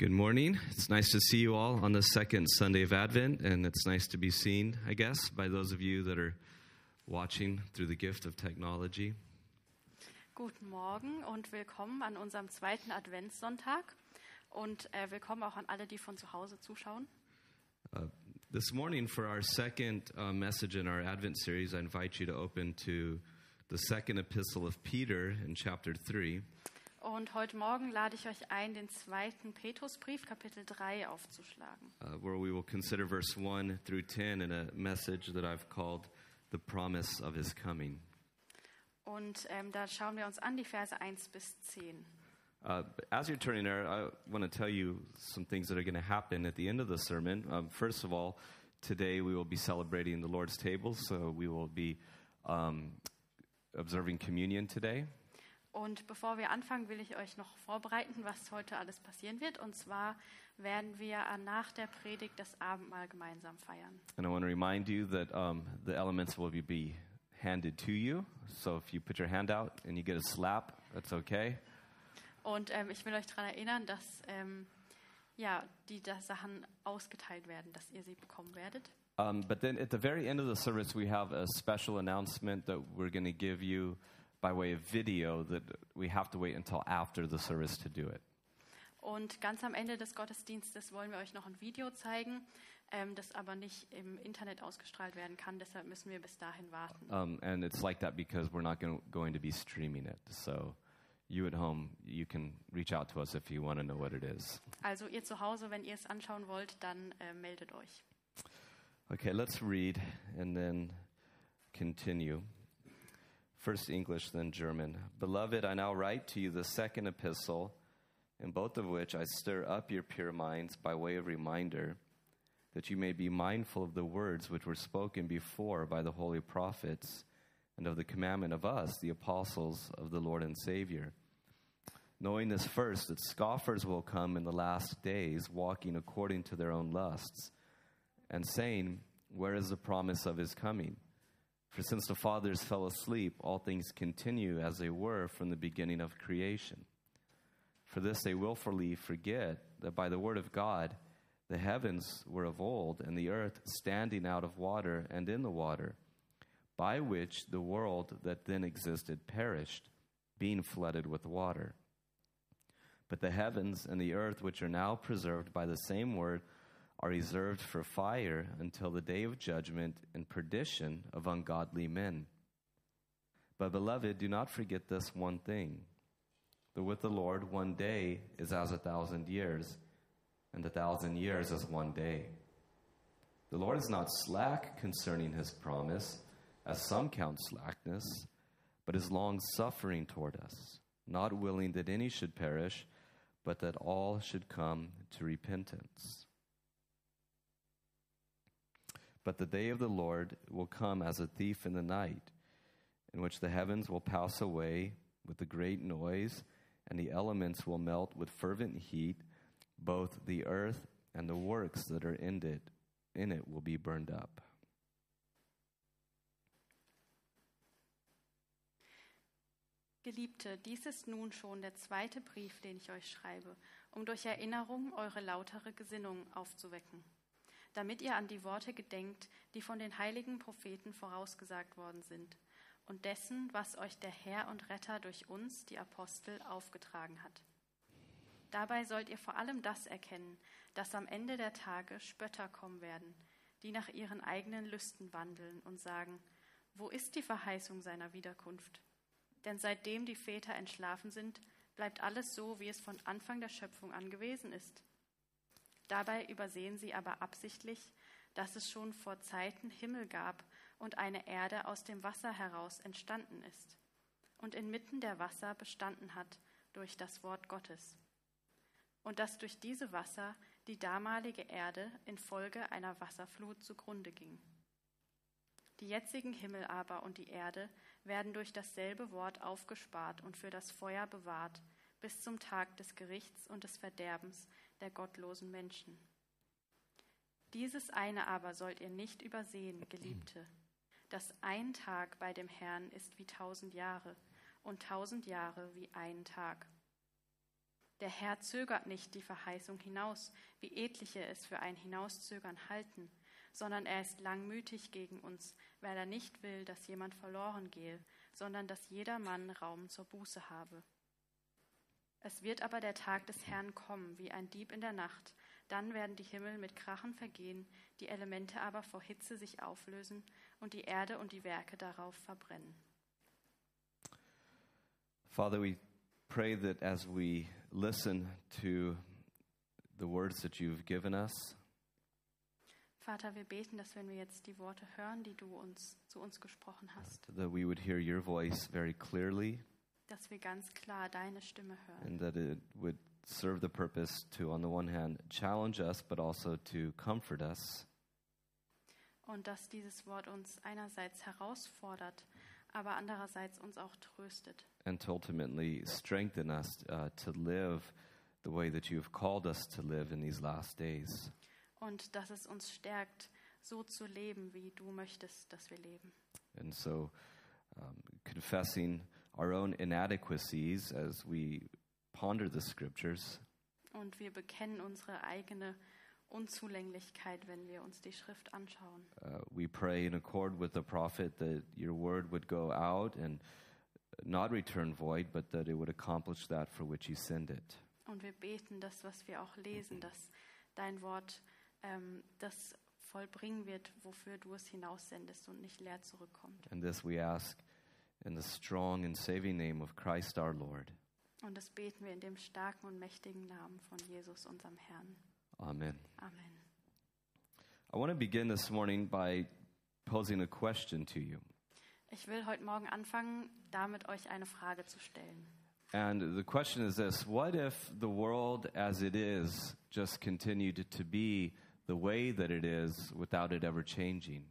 Good morning. It's nice to see you all on the second Sunday of Advent, and it's nice to be seen, I guess, by those of you that are watching through the gift of technology. Guten Morgen und willkommen an unserem zweiten Adventssonntag und äh, willkommen auch an alle, die von zu Hause zuschauen. Uh, this morning, for our second uh, message in our Advent series, I invite you to open to the second epistle of Peter in chapter 3. Und heute Morgen lade ich euch ein, den zweiten Petrusbrief, Kapitel 3, aufzuschlagen. uh, where we will consider verse 1 through 10 in a message that I've called The Promise of His Coming. Und ähm, da schauen wir uns an die Verse 1 bis 10. Uh, as you're turning there, I want to tell you some things that are going to happen at the end of the sermon. Um, first of all, today we will be celebrating the Lord's table, so we will be um, observing communion today. Und bevor wir anfangen, will ich euch noch vorbereiten, was heute alles passieren wird. Und zwar werden wir nach der Predigt das Abendmahl gemeinsam feiern. And I want to remind you that um, the elements will be, handed to you. So if you put your hand out and you get a slap, that's okay. Und ähm, ich will euch daran erinnern, dass ähm, ja, die da Sachen ausgeteilt werden, dass ihr sie bekommen werdet. Um, but then at the very end of the service, we have a special announcement that we're going to give you by way of video that we have to wait until after the service to do it. Und ganz am Ende des Gottesdienstes wollen wir euch noch ein Video zeigen, ähm, das aber nicht im Internet ausgestrahlt werden kann. Deshalb müssen wir bis dahin warten. Um, and it's like that because we're not going going to be streaming it. So you at home, you can reach out to us if you want to know what it is. Also ihr zu Hause, wenn ihr es anschauen wollt, dann äh, meldet euch. Okay, let's read and then continue. First English, then German. Beloved, I now write to you the second epistle, in both of which I stir up your pure minds by way of reminder, that you may be mindful of the words which were spoken before by the holy prophets, and of the commandment of us, the apostles of the Lord and Savior. Knowing this first, that scoffers will come in the last days, walking according to their own lusts, and saying, Where is the promise of his coming? For since the fathers fell asleep, all things continue as they were from the beginning of creation. For this they willfully forget that by the word of God the heavens were of old, and the earth standing out of water and in the water, by which the world that then existed perished, being flooded with water. But the heavens and the earth, which are now preserved by the same word, are reserved for fire until the day of judgment and perdition of ungodly men. But, beloved, do not forget this one thing that with the Lord, one day is as a thousand years, and a thousand years as one day. The Lord is not slack concerning his promise, as some count slackness, but is long suffering toward us, not willing that any should perish, but that all should come to repentance. But the day of the Lord will come as a thief in the night, in which the heavens will pass away with a great noise, and the elements will melt with fervent heat. Both the earth and the works that are in it, in it will be burned up. Geliebte, dies ist nun schon der zweite Brief, den ich euch schreibe, um durch Erinnerung eure lautere Gesinnung aufzuwecken, damit ihr an die Worte gedenkt, die von den heiligen Propheten vorausgesagt worden sind, und dessen, was euch der Herr und Retter durch uns, die Apostel, aufgetragen hat. Dabei sollt ihr vor allem das erkennen, dass am Ende der Tage Spötter kommen werden, die nach ihren eigenen Lüsten wandeln und sagen, wo ist die Verheißung seiner Wiederkunft? Denn seitdem die Väter entschlafen sind, bleibt alles so, wie es von Anfang der Schöpfung an gewesen ist. Dabei übersehen sie aber absichtlich, dass es schon vor Zeiten Himmel gab und eine Erde aus dem Wasser heraus entstanden ist und inmitten der Wasser bestanden hat durch das Wort Gottes. Und dass durch diese Wasser die damalige Erde infolge einer Wasserflut zugrunde ging. Die jetzigen Himmel aber und die Erde werden durch dasselbe Wort aufgespart und für das Feuer bewahrt, bis zum Tag des Gerichts und des Verderbens der gottlosen Menschen. Dieses eine aber sollt ihr nicht übersehen, Geliebte, dass ein Tag bei dem Herrn ist wie tausend Jahre und tausend Jahre wie ein Tag. Der Herr zögert nicht die Verheißung hinaus, wie etliche es für ein Hinauszögern halten, sondern er ist langmütig gegen uns, weil er nicht will, dass jemand verloren gehe, sondern dass jeder Mann Raum zur Buße habe. Es wird aber der Tag des Herrn kommen, wie ein Dieb in der Nacht. Dann werden die Himmel mit Krachen vergehen, die Elemente aber vor Hitze sich auflösen und die Erde und die Werke darauf verbrennen. Father, we pray that as we listen to the words that you've given us, Vater, wir beten, dass wenn wir jetzt die Worte hören, die du uns zu uns gesprochen hast, that we would hear your voice very clearly dass wir ganz klar deine Stimme hören and that it would serve the purpose to, on the one hand, challenge us, but also to comfort us. und dass dieses Wort uns einerseits herausfordert, aber andererseits uns auch tröstet and to ultimately strengthen us uh, to live the way that you have called us to live in these last days. und dass es uns stärkt, so zu leben, wie du möchtest, dass wir leben. And so, um, confessing our own inadequacies as we ponder the scriptures, Und wir bekennen unsere eigene Unzulänglichkeit, wenn wir uns die Schrift anschauen. uh, we pray in accord with the prophet that your word would go out and not return void, but that it would accomplish that for which you send it. Und wir beten das, was wir auch lesen, dass dein Wort ähm, das vollbringen wird, wofür du es hinaussendest und nicht leer zurückkommt. And this we ask in the strong and saving name of Christ our Lord. Und das beten wir in dem starken und mächtigen Namen von Jesus, unserem Herrn. Amen. Amen. I want to begin this morning by posing a question to you. Ich will heute Morgen anfangen, damit euch eine Frage zu stellen. And the question is this What if the world as it is just continued to be the way that it is without it ever changing?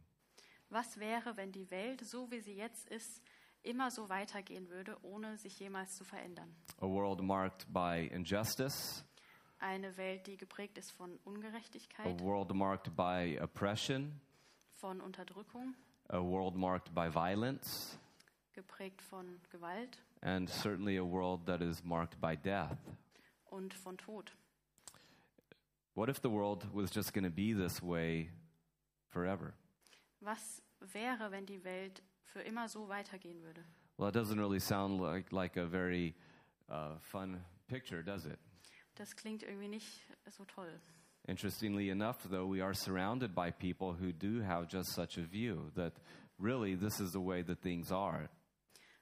Was wäre, wenn die Welt, so wie sie jetzt ist, immer so weitergehen würde, ohne sich jemals zu verändern? A world marked by injustice, Eine Welt, die geprägt ist von a Ungerechtigkeit, world marked by oppression, von Unterdrückung, a world marked by violence, geprägt von Gewalt and certainly a world that is marked by death. und von Tod. What if the world was just going to be this way forever? Was wäre, wenn die Welt für immer so weitergehen würde? Well, it doesn't really sound like, like a very uh, fun picture, does it? Das klingt irgendwie nicht so toll. Interestingly enough, though, we are surrounded by people who do have just such a view that really this is the way that things are.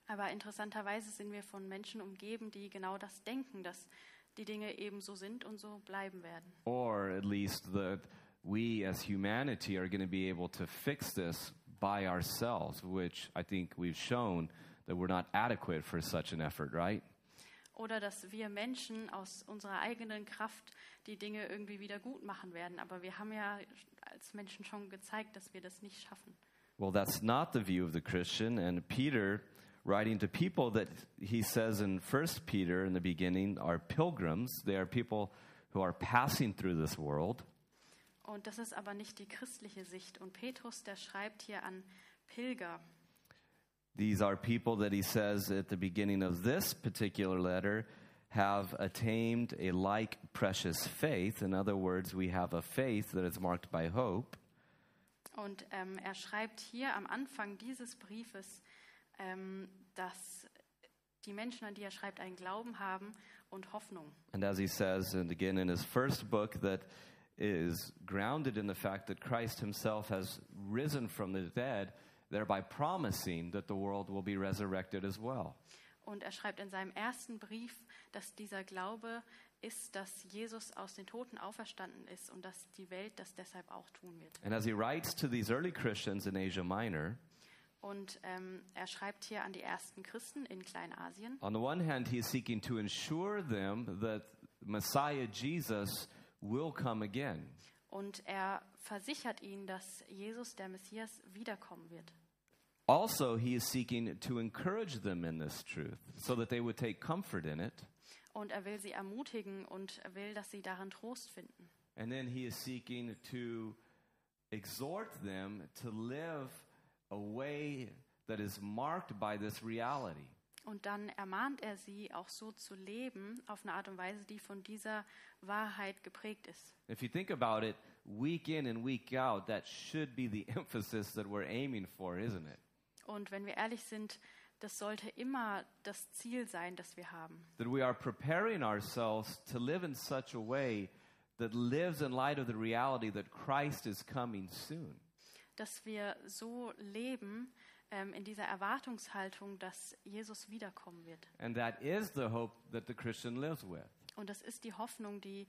Aber interessanterweise sind wir von Menschen umgeben, die genau das denken, dass die Dinge eben so sind und so bleiben werden. Or at least that we as humanity are going to be able to fix this by ourselves, which I think we've shown that we're not adequate for such an effort, right? Oder dass wir Menschen aus unserer eigenen Kraft die Dinge irgendwie wieder gut machen werden. Aber wir haben ja als Menschen schon gezeigt, dass wir das nicht schaffen. Well, that's not the view of the Christian. And Peter, writing to people that he says in First Peter in the beginning are pilgrims, they are people who are passing through this world. Und das ist aber nicht die christliche Sicht. Und Petrus, der schreibt hier an Pilger. These are people that he says at the beginning of this particular letter have attained a like precious faith. In other words, we have a faith that is marked by hope. Und ähm, er schreibt hier am Anfang dieses Briefes, ähm, dass die Menschen, an die er schreibt, einen Glauben haben und Hoffnung. And as he says, and again in his first book, that is grounded in the fact that Christ himself has risen from the dead, thereby promising that the world will be resurrected as well. Und er schreibt in seinem ersten Brief, dass dieser Glaube ist, dass Jesus aus den Toten auferstanden ist und dass die Welt das deshalb auch tun wird. And as he writes to these early Christians in Asia Minor, Und ähm, er schreibt hier an die ersten Christen in Kleinasien. on the one hand, he is seeking to ensure them that Messiah Jesus will come again. Und er versichert ihnen, dass Jesus, der Messias, wiederkommen wird. Also, he is seeking to encourage them in this truth so that they would take comfort in it. Und er will sie ermutigen und er will, dass sie darin Trost finden. And then he is seeking to exhort them to live a way that is marked by this reality. Und dann ermahnt er sie, auch so zu leben, auf eine Art und Weise, die von dieser Wahrheit geprägt ist. If you think about it, week in and week out, that should be the emphasis that we're aiming for, isn't it? Und wenn wir ehrlich sind, das sollte immer das Ziel sein, das wir haben. That we are preparing ourselves to live in such a way that lives in light of the reality that Christ is coming soon. Dass wir so leben ähm, in dieser Erwartungshaltung, dass Jesus wiederkommen wird. And that is the hope that the Christian lives with. Und das ist die Hoffnung, die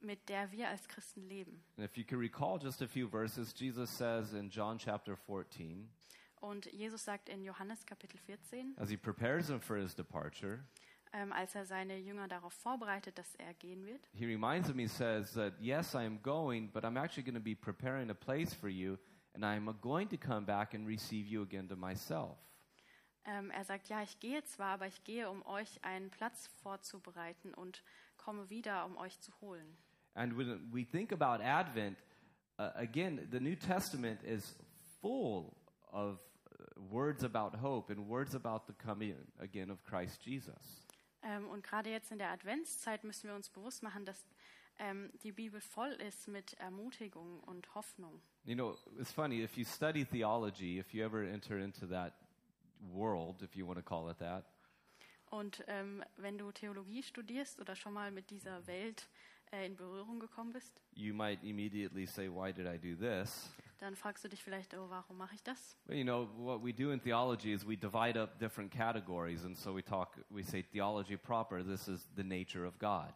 mit der wir als Christen leben. And if you can recall just a few verses, Jesus says in John chapter 14, Und Jesus sagt in Johannes Kapitel 14, as he prepares them for his departure, ähm, als er seine Jünger darauf vorbereitet, dass er gehen wird, he reminds them, he says that, yes, I am going, but I'm actually going to be preparing a place for you, and I am going to come back and receive you again to myself. ähm, er sagt, ja, ich gehe zwar, aber ich gehe, um euch einen Platz vorzubereiten und komme wieder, um euch zu holen. And when we think about Advent, uh, again, the New Testament is full of uh, words about hope and words about the coming again of Christ Jesus. Ähm, und gerade jetzt in der Adventszeit müssen wir uns bewusst machen, dass ähm, die Bibel voll ist mit Ermutigung und Hoffnung. You know, it's funny, if you study theology, if you ever enter into that world, if you want to call it that, Und ähm, wenn du Theologie studierst oder schon mal mit dieser Welt äh, in Berührung gekommen bist, you might immediately say, Why did I do this? dann fragst du dich vielleicht, oh, warum mache ich das? Well, you know, what we do in theology is we divide up different categories, and so we talk, we say theology proper, this is the nature of God.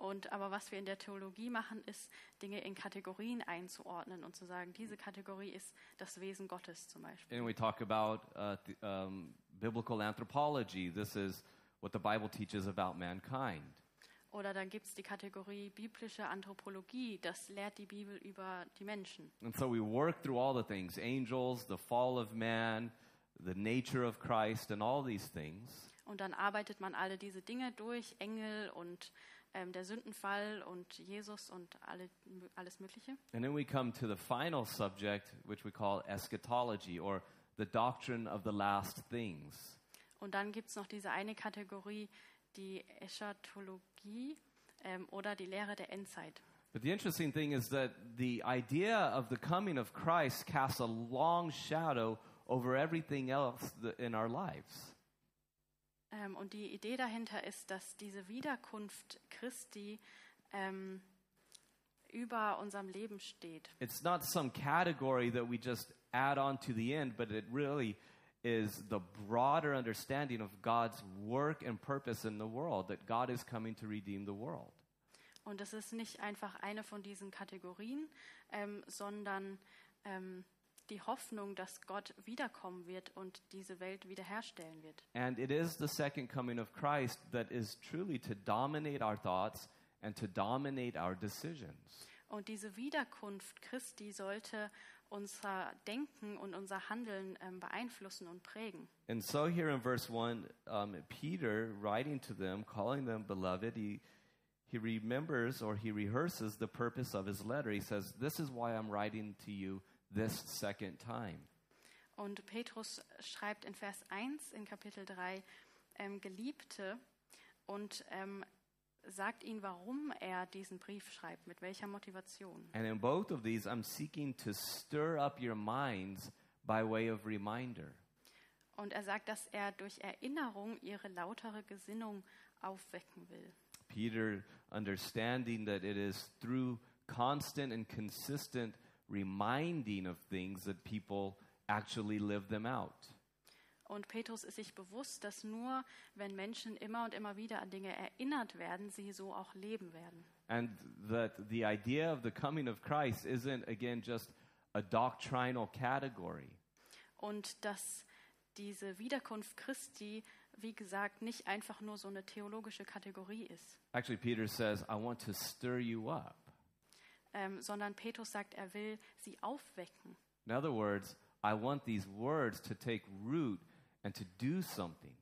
Und aber was wir in der Theologie machen, ist Dinge in Kategorien einzuordnen und zu sagen, diese Kategorie ist das Wesen Gottes zum Beispiel. And we talk about uh, th- um, biblical anthropology. This is what the Bible teaches about mankind. Oder dann gibt es die Kategorie biblische Anthropologie, das lehrt die Bibel über die Menschen. And so we work through all the things angels, the fall of man, the nature of Christ, and all these things. Und dann arbeitet man alle diese Dinge durch, Engel und ähm, der Sündenfall und Jesus und alle, alles Mögliche. And then we come to the final subject, which we call eschatology, or the doctrine of the last things. Und dann gibt es noch diese eine Kategorie, die Eschatologie ähm, oder die Lehre der Endzeit. But the interesting thing is that the idea of the coming of Christ casts a long shadow over everything else in our lives. Ähm, und die Idee dahinter ist, dass diese Wiederkunft Christi ähm, über unserem Leben steht. It's not some category that we just add on to the end, but it really is the broader understanding of God's work and purpose in the world, that God is coming to redeem the world. Und es ist nicht einfach eine von diesen Kategorien, ähm, sondern ähm, die Hoffnung, dass Gott wiederkommen wird und diese Welt wiederherstellen wird. And it is the second coming of Christ that is truly to dominate our thoughts and to dominate our decisions. Und diese Wiederkunft Christi sollte unser Denken und unser Handeln ähm, beeinflussen und prägen. And so, here in verse 1, um, Peter, writing to them, calling them beloved, he, he remembers or he rehearses the purpose of his letter. He says, This is why I'm writing to you this second time. Und Petrus schreibt in Vers 1 in Kapitel 3, ähm, Geliebte, und ähm, sagt ihnen, warum er diesen Brief schreibt, mit welcher Motivation. And in both of these, I'm seeking to stir up your minds by way of reminder. Und er sagt, dass er durch Erinnerung ihre lautere Gesinnung aufwecken will. Peter, understanding that it is through constant and consistent reminding of things that people actually live them out. Und Petrus ist sich bewusst, dass nur wenn Menschen immer und immer wieder an Dinge erinnert werden, sie so auch leben werden. And that the idea of the coming of Christ isn't, again, just a doctrinal category. Und dass diese Wiederkunft Christi, wie gesagt, nicht einfach nur so eine theologische Kategorie ist, Actually, Peter says, I want to stir you up. Ähm, sondern Petrus sagt, er will sie aufwecken. In other words, I want these words to take root and to do something.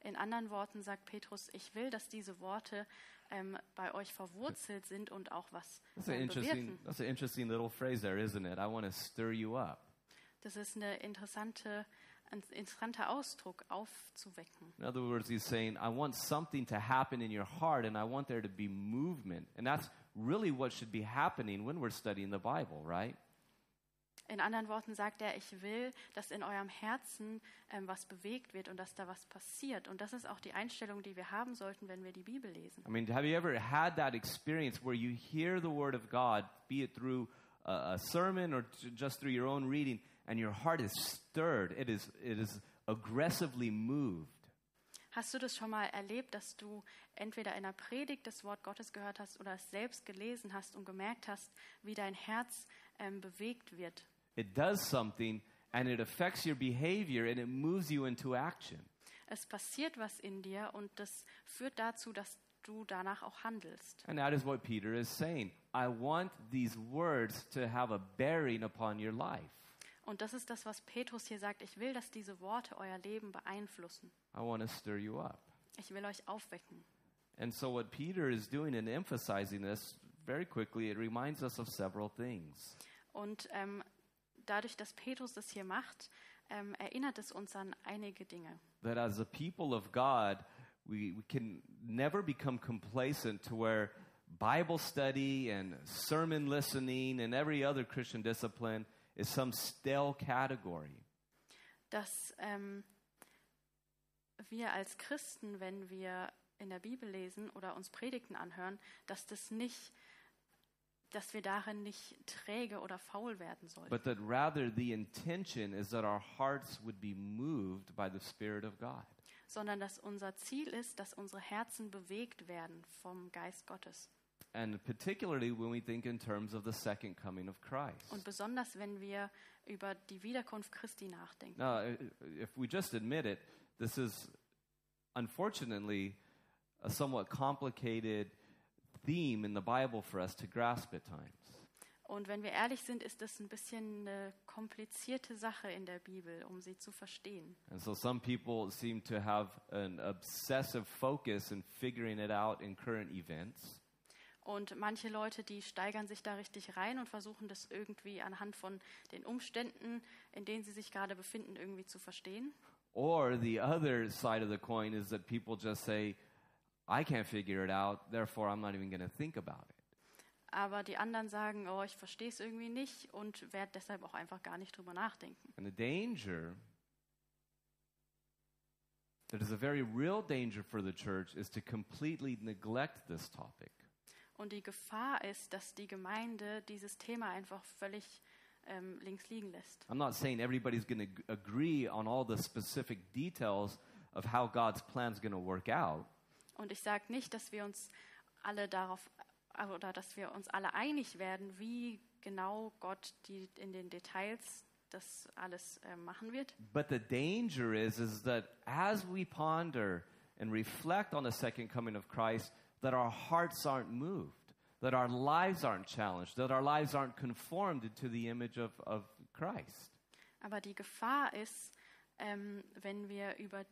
In anderen Worten sagt Petrus, ich will, dass diese Worte ähm, bei euch verwurzelt sind und auch was That's an interesting, bewirken. that's an interesting little phrase there, isn't it? I want to stir you up. Das ist eine interessante Ein interessanter Ausdruck, aufzuwecken. In other words, he's saying, I want something to happen in your heart and I want there to be movement. And that's really what should be happening when we're studying the Bible, right? In anderen Worten sagt er, ich will, dass in eurem Herzen ähm, was bewegt wird und dass da was passiert. Und das ist auch die Einstellung, die wir haben sollten, wenn wir die Bibel lesen. I mean, have you ever had that experience where you hear the Word of God, be it through a, a sermon or just through your own reading, and your heart is stirred? It is, it is aggressively moved. Hast du das schon mal erlebt, dass du entweder in einer Predigt das Wort Gottes gehört hast oder es selbst gelesen hast und gemerkt hast, wie dein Herz ähm, bewegt wird? It does something and it affects your behavior and it moves you into action. Es passiert was in dir und das führt dazu, dass du danach auch handelst. And that is what Peter is saying. I want these words to have a bearing upon your life. Und das ist das, was Petrus hier sagt. Ich will, dass diese Worte euer Leben beeinflussen. I want to stir you up. Ich will euch aufwecken. And so, what Peter is doing in emphasizing this very quickly, it reminds us of several things. Und ähm, dadurch, dass Petrus das hier macht, ähm, erinnert es uns an einige Dinge. That as a people of God, we, we can never become complacent to where Bible study and sermon listening and every other Christian discipline is some stale category. Dass ähm, wir als Christen, wenn wir in der Bibel lesen oder uns Predigten anhören, dass das nicht, dass wir darin nicht träge oder faul werden sollten. but that rather the intention is that our hearts would be moved by the Spirit of God. sondern dass unser Ziel ist, dass unsere Herzen bewegt werden vom Geist Gottes. And particularly when we think in terms of the second coming of Christ. Und besonders, wenn wir über die Wiederkunft Christi nachdenken. Now, if we just admit it, this is unfortunately a somewhat complicated theme in the Bible for us to grasp at times. Und wenn wir ehrlich sind, ist das ein bisschen eine komplizierte Sache in der Bibel, um sie zu verstehen. And so some people seem to have an obsessive focus in figuring it out in current events. Und manche Leute, die steigern sich da richtig rein und versuchen das irgendwie anhand von den Umständen, in denen sie sich gerade befinden, irgendwie zu verstehen. Or the other side of the coin is that people just say, I can't figure it out, therefore I'm not even going to think about it. Aber die anderen sagen, oh, ich verstehe es irgendwie nicht und werde deshalb auch einfach gar nicht drüber nachdenken. And the danger, that is a very real danger for the church, is to completely neglect this topic. Und die Gefahr ist, dass die Gemeinde dieses Thema einfach völlig ähm, links liegen lässt. I'm not saying everybody's going to agree on all the specific details of how God's plan is going to work out. Und ich sage nicht, dass wir uns alle darauf oder dass wir uns alle einig werden, wie genau Gott die in den Details das alles äh, machen wird. But the danger is, is that as we ponder and reflect on the second coming of Christ, that our hearts aren't moved, that our lives aren't challenged, that our lives aren't conformed into the image of, of Christ. Aber die Gefahr ist, ähm, wenn wir über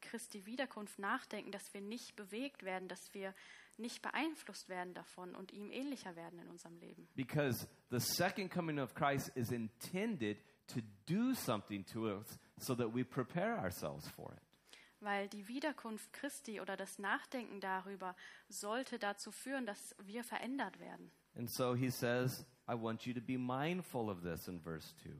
Christi Wiederkunft nachdenken, dass wir nicht bewegt werden, dass wir nicht beeinflusst werden davon und ihm ähnlicher werden in unserem Leben. Because the second coming of Christ is intended to do something to us so that we prepare ourselves for it. Weil die Wiederkunft Christi oder das Nachdenken darüber sollte dazu führen, dass wir verändert werden. And so he says, I want you to be mindful of this in verse 2.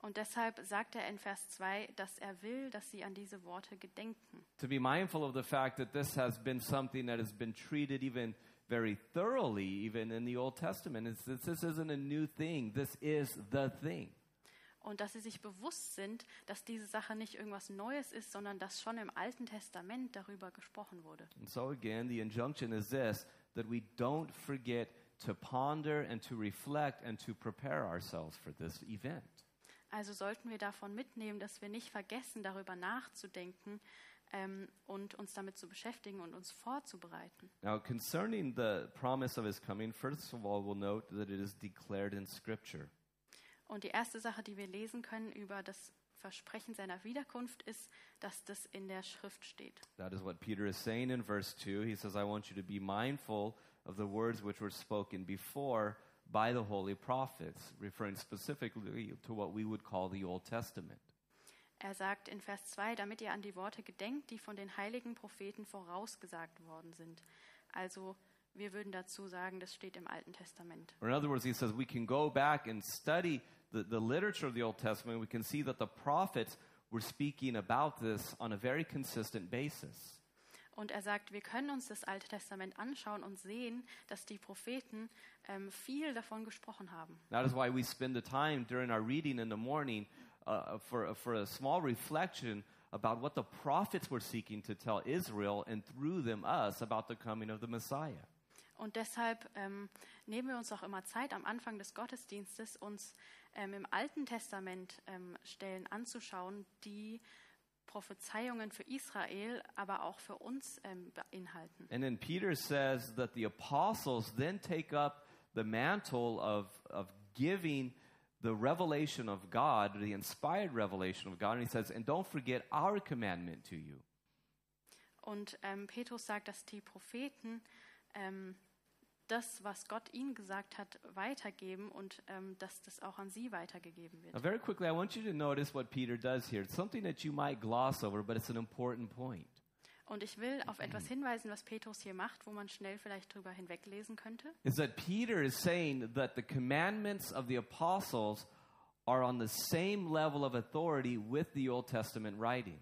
Und deshalb sagt er in Vers 2, dass er will, dass sie an diese Worte gedenken. To be mindful of the fact that this has been something that has been treated even very thoroughly, even in the Old Testament. It's, this, isn't a new thing, this is the thing. Und dass sie sich bewusst sind, dass diese Sache nicht irgendwas Neues ist, sondern dass schon im Alten Testament darüber gesprochen wurde. And so, again, the injunction is this that we don't forget to ponder and to reflect and to prepare ourselves for this event. Also sollten wir davon mitnehmen, dass wir nicht vergessen, darüber nachzudenken ähm, und uns damit zu beschäftigen und uns vorzubereiten. Now, concerning the promise of his coming, first of all, we'll note that it is declared in Scripture. Und die erste Sache, die wir lesen können über das Versprechen seiner Wiederkunft, ist, dass das in der Schrift steht. That is what Peter is saying in verse 2. He says, I want you to be mindful of the words which were spoken before by the holy prophets, referring specifically to what we would call the Old Testament. Er sagt in Vers 2, damit ihr an die Worte gedenkt, die von den heiligen Propheten vorausgesagt worden sind. Also wir würden dazu sagen, das steht im Alten Testament. Or in other words, he says we can go back and study the, the literature of the Old Testament. We can see that the prophets were speaking about this on a very consistent basis. Und er sagt, wir können uns das Alte Testament anschauen und sehen, dass die Propheten ähm, viel davon gesprochen haben. That is why we spend the time during our reading in the morning uh, for, for a small reflection about what the prophets were seeking to tell Israel and through them us about the coming of the Messiah. Und deshalb ähm, nehmen wir uns auch immer Zeit, am Anfang des Gottesdienstes uns ähm, im Alten Testament ähm, Stellen anzuschauen, die Prophezeiungen für Israel, aber auch für uns ähm, beinhalten. And then Peter says that the apostles then take up the mantle of, of giving the revelation of God, the inspired revelation of God. And he says, and don't forget our commandment to you. Und ähm, Petrus sagt, dass die Propheten ähm, das, was Gott ihnen gesagt hat, weitergeben und ähm, dass das auch an sie weitergegeben wird. Now, very quickly, I want you to notice what Peter does here. It's something that you might gloss over, but it's an important point. Und ich will auf etwas hinweisen, was Petrus hier macht, wo man schnell vielleicht drüber hinweglesen könnte. Is that Peter is saying that the commandments of the apostles are on the same level of authority with the Old Testament writings.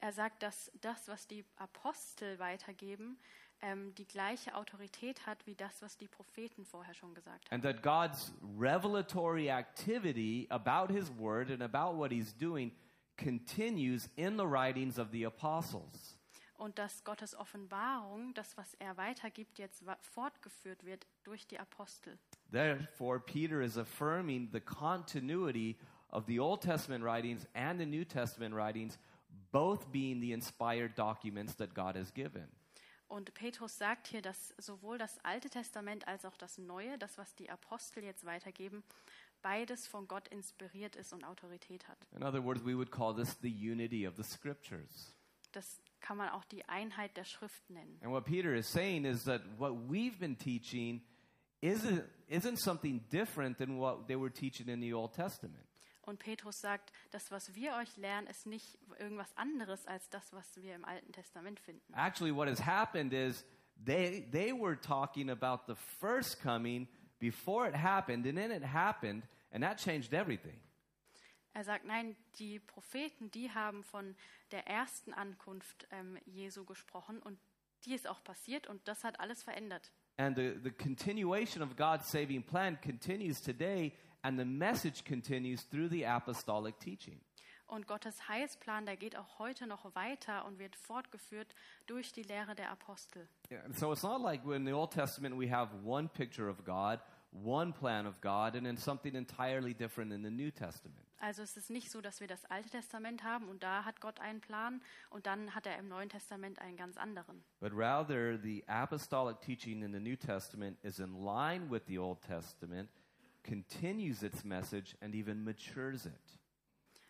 Er sagt, dass das, was die Apostel weitergeben, ähm, die gleiche Autorität hat wie das, was die Propheten vorher schon gesagt haben. And that God's revelatory activity about his word and about what he's doing continues in the writings of the apostles. Und dass Gottes Offenbarung, das, was er weitergibt, jetzt fortgeführt wird durch die Apostel. Therefore, Peter is affirming the continuity of the Old Testament writings and the New Testament writings, both being the inspired documents that God has given. Und Petrus sagt hier, dass sowohl das Alte Testament als auch das Neue, das, was die Apostel jetzt weitergeben, beides von Gott inspiriert ist und Autorität hat. In other words, we would call this the unity of the scriptures. Das kann man auch die Einheit der Schrift nennen. And what Peter is saying is that what we've been teaching isn't, isn't something different than what they were teaching in the Old Testament. Und Petrus sagt, das, was wir euch lernen, ist nicht irgendwas anderes als das, was wir im Alten Testament finden. Actually, what has happened is they, they were talking about the first coming before it happened, and then it happened, and that changed everything. Er sagt, nein, die Propheten, die haben von der ersten Ankunft ähm, Jesu gesprochen und die ist auch passiert und das hat alles verändert. And the, the continuation of God's saving plan continues today, and the message continues through the apostolic teaching. Und Gottes Heilsplan, der geht auch heute noch weiter und wird fortgeführt durch die Lehre der Apostel. Yeah, so it's not like in the Old Testament we have one picture of God, one plan of God, and then something entirely different in the New Testament. Also es ist nicht so, dass wir das Alte Testament haben und da hat Gott einen Plan und dann hat er im Neuen Testament einen ganz anderen. But rather, the apostolic teaching in the New Testament is in line with the Old Testament, continues its message, and even matures it.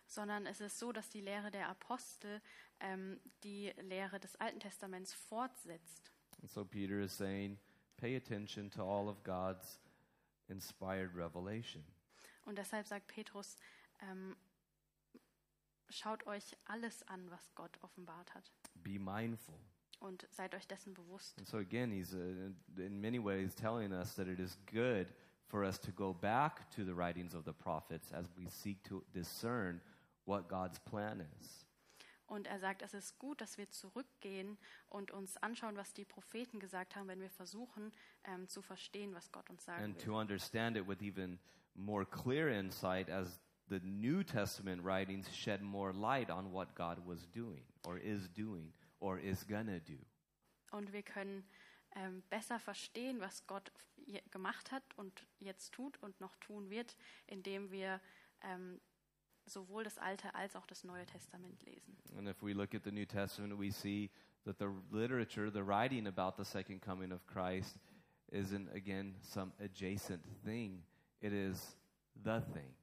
Sondern es ist so, dass die Lehre der Apostel ähm, die Lehre des Alten Testaments fortsetzt. And so Peter is saying, pay attention to all of God's inspired revelation. Und deshalb sagt Petrus, ähm, schaut euch alles an, was Gott offenbart hat Be mindful. und seid euch dessen bewusst. And so again, he's uh, in many ways telling us that it is good for us to go back to the writings of the prophets as we seek to discern what God's plan is. Und er sagt, es ist gut, dass wir zurückgehen und uns anschauen, was die Propheten gesagt haben, wenn wir versuchen ähm, zu verstehen, was Gott uns sagen and to understand it with even more clear insight as the New Testament writings shed more light on what God was doing or is doing or is gonna do. Und wir können ähm, besser verstehen, was Gott gemacht hat und jetzt tut und noch tun wird, indem wir ähm, sowohl das Alte als auch das Neue Testament lesen. And if we look at the New Testament, we see that the literature, the writing about the second coming of Christ, isn't again some adjacent thing. It is the thing.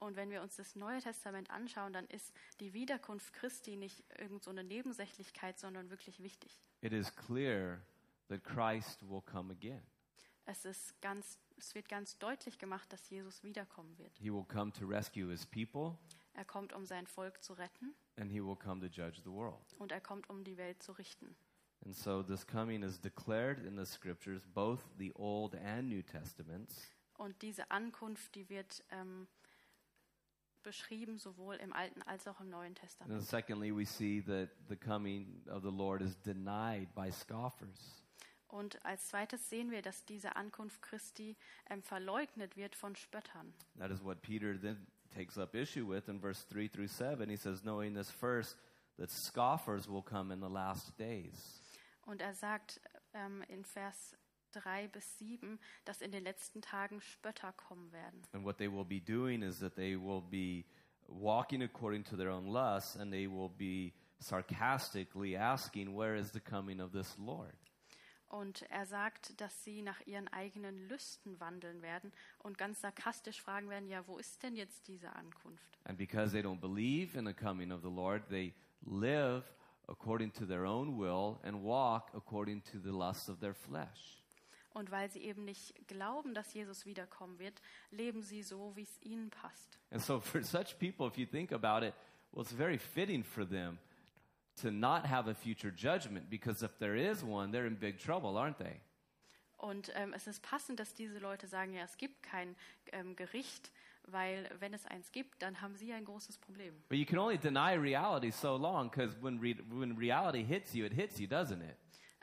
Und wenn wir uns das Neue Testament anschauen, dann ist die Wiederkunft Christi nicht irgend so eine Nebensächlichkeit, sondern wirklich wichtig. It is clear that Christ will come again. Es, ist ganz, es wird ganz deutlich gemacht, dass Jesus wiederkommen wird. He will come to rescue his people. Er kommt, um sein Volk zu retten and he will come to judge the world. und er kommt, um die Welt zu richten. And so this coming is declared in the scriptures, both the Old and New Testaments. Und diese Ankunft, die wird ähm, beschrieben sowohl im Alten als auch im Neuen And Testament. secondly, we see that the coming of the Lord is denied by scoffers. Und als zweites sehen wir, dass diese Ankunft Christi ähm, verleugnet wird von Spöttern. That is what Peter then takes up issue with in verse 3 through 7. He says, Knowing this first, that scoffers will come in the last days. Und er sagt ähm, in Vers 3 bis 7, dass in den letzten Tagen Spötter kommen werden. And what they will be doing is that they will be walking according to their own lusts, and they will be sarcastically asking, Where is the coming of this Lord? Und er sagt, dass sie nach ihren eigenen Lüsten wandeln werden und ganz sarkastisch fragen werden, ja, wo ist denn jetzt diese Ankunft? And because they don't believe in the coming of the Lord, they live according to their own will and walk according to the lusts of their flesh. Und weil sie eben nicht glauben, dass Jesus wiederkommen wird, leben sie so, wie es ihnen passt. And so, for such people, if you think about it, well, it's very fitting for them to not have a future judgment because if there is one, they're in big trouble, aren't they? Und ähm, es ist passend, dass diese Leute sagen, ja, es gibt kein ähm, Gericht, weil wenn es eins gibt, dann haben sie ein großes Problem. But you can only deny reality so long because when, re- when reality hits you, it hits you, doesn't it?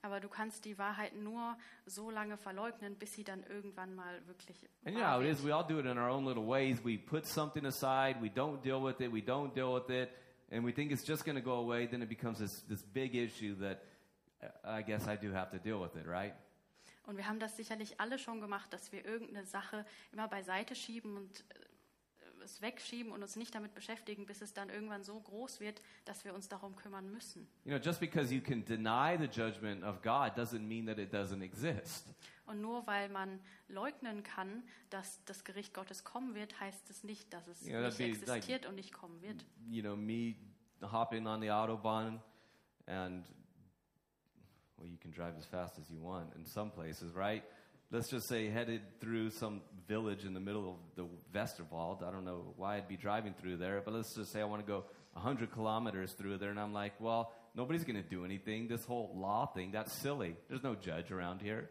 Aber du kannst die Wahrheit nur so lange verleugnen, bis sie dann irgendwann mal wirklich And you know how it is, we all do it in our own little ways. We put something aside, we don't deal with it, we don't deal with it, and we think it's just going to go away. Then it becomes this, this big issue that uh, I guess I do have to deal with it, right? Und wir haben das sicherlich alle schon gemacht, dass wir irgendeine Sache immer beiseite schieben und es wegschieben und uns nicht damit beschäftigen, bis es dann irgendwann so groß wird, dass wir uns darum kümmern müssen. You know, just because you can deny the judgment of God doesn't mean that it doesn't exist. Und nur weil man leugnen kann, dass das Gericht Gottes kommen wird, heißt es nicht, dass es Ja, that'd nicht be like- existiert und nicht kommen wird. You know, me hopping on the Autobahn and, well, you can drive as fast as you want in some places, right? Let's just say headed through some village in the middle of the Westerwald. I don't know why I'd be driving through there, but let's just say I want to go 100 kilometers through there, and I'm like, well, nobody's going to do anything. This whole law thing, that's silly. There's no judge around here.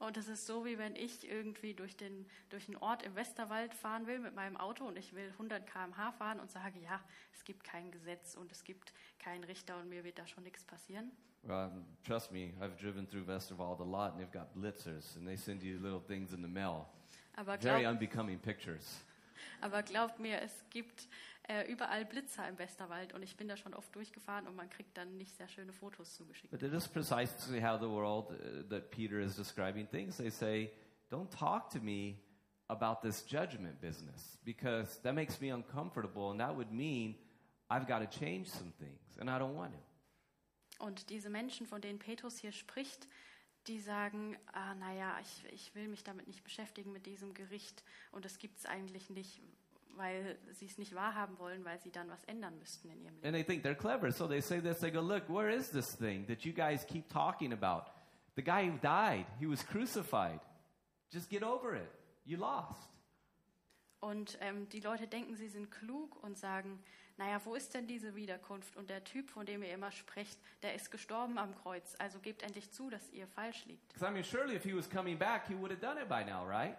Oh, und es ist so, wie wenn ich irgendwie durch den, durch einen Ort im Westerwald fahren will mit meinem Auto und ich will 100 km/h fahren und sage, ja, es gibt kein Gesetz und es gibt keinen Richter und mir wird da schon nichts passieren. Well, Um, trust me, I've driven through Westerwald a lot, and they've got blitzers, and they send you little things in the mail. Aber, Very unbecoming pictures. aber glaubt mir, es gibt äh, überall Blitzer im Westerwald und ich bin da schon oft durchgefahren und man kriegt dann nicht sehr schöne Fotos zugeschickt. But it is precisely how the world uh, that Peter is describing things. They say, Don't talk to me about this judgment business because that makes me uncomfortable, and that would mean I've got to change some things, and I don't want to. Und diese Menschen, von denen Petrus hier spricht, die sagen, ah, naja, ich, ich will mich damit nicht beschäftigen mit diesem Gericht und es gibt es eigentlich nicht, weil sie es nicht wahrhaben wollen, weil sie dann was ändern müssten in ihrem Leben. And they think they're clever, so they say this. They go, Look, where is this thing that you guys keep talking about? The guy who died, he was crucified. Just get over it. You lost. Und ähm, die Leute denken, sie sind klug und sagen, naja, wo ist denn diese Wiederkunft? Und der Typ, von dem ihr immer sprecht, der ist gestorben am Kreuz, also gebt endlich zu, dass ihr falsch liegt. Because I mean, surely if he was coming back, he would have done it by now, right?